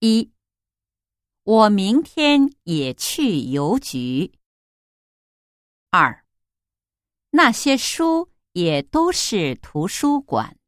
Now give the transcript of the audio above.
一。我明天也去邮局。二。那些书也都是图书馆。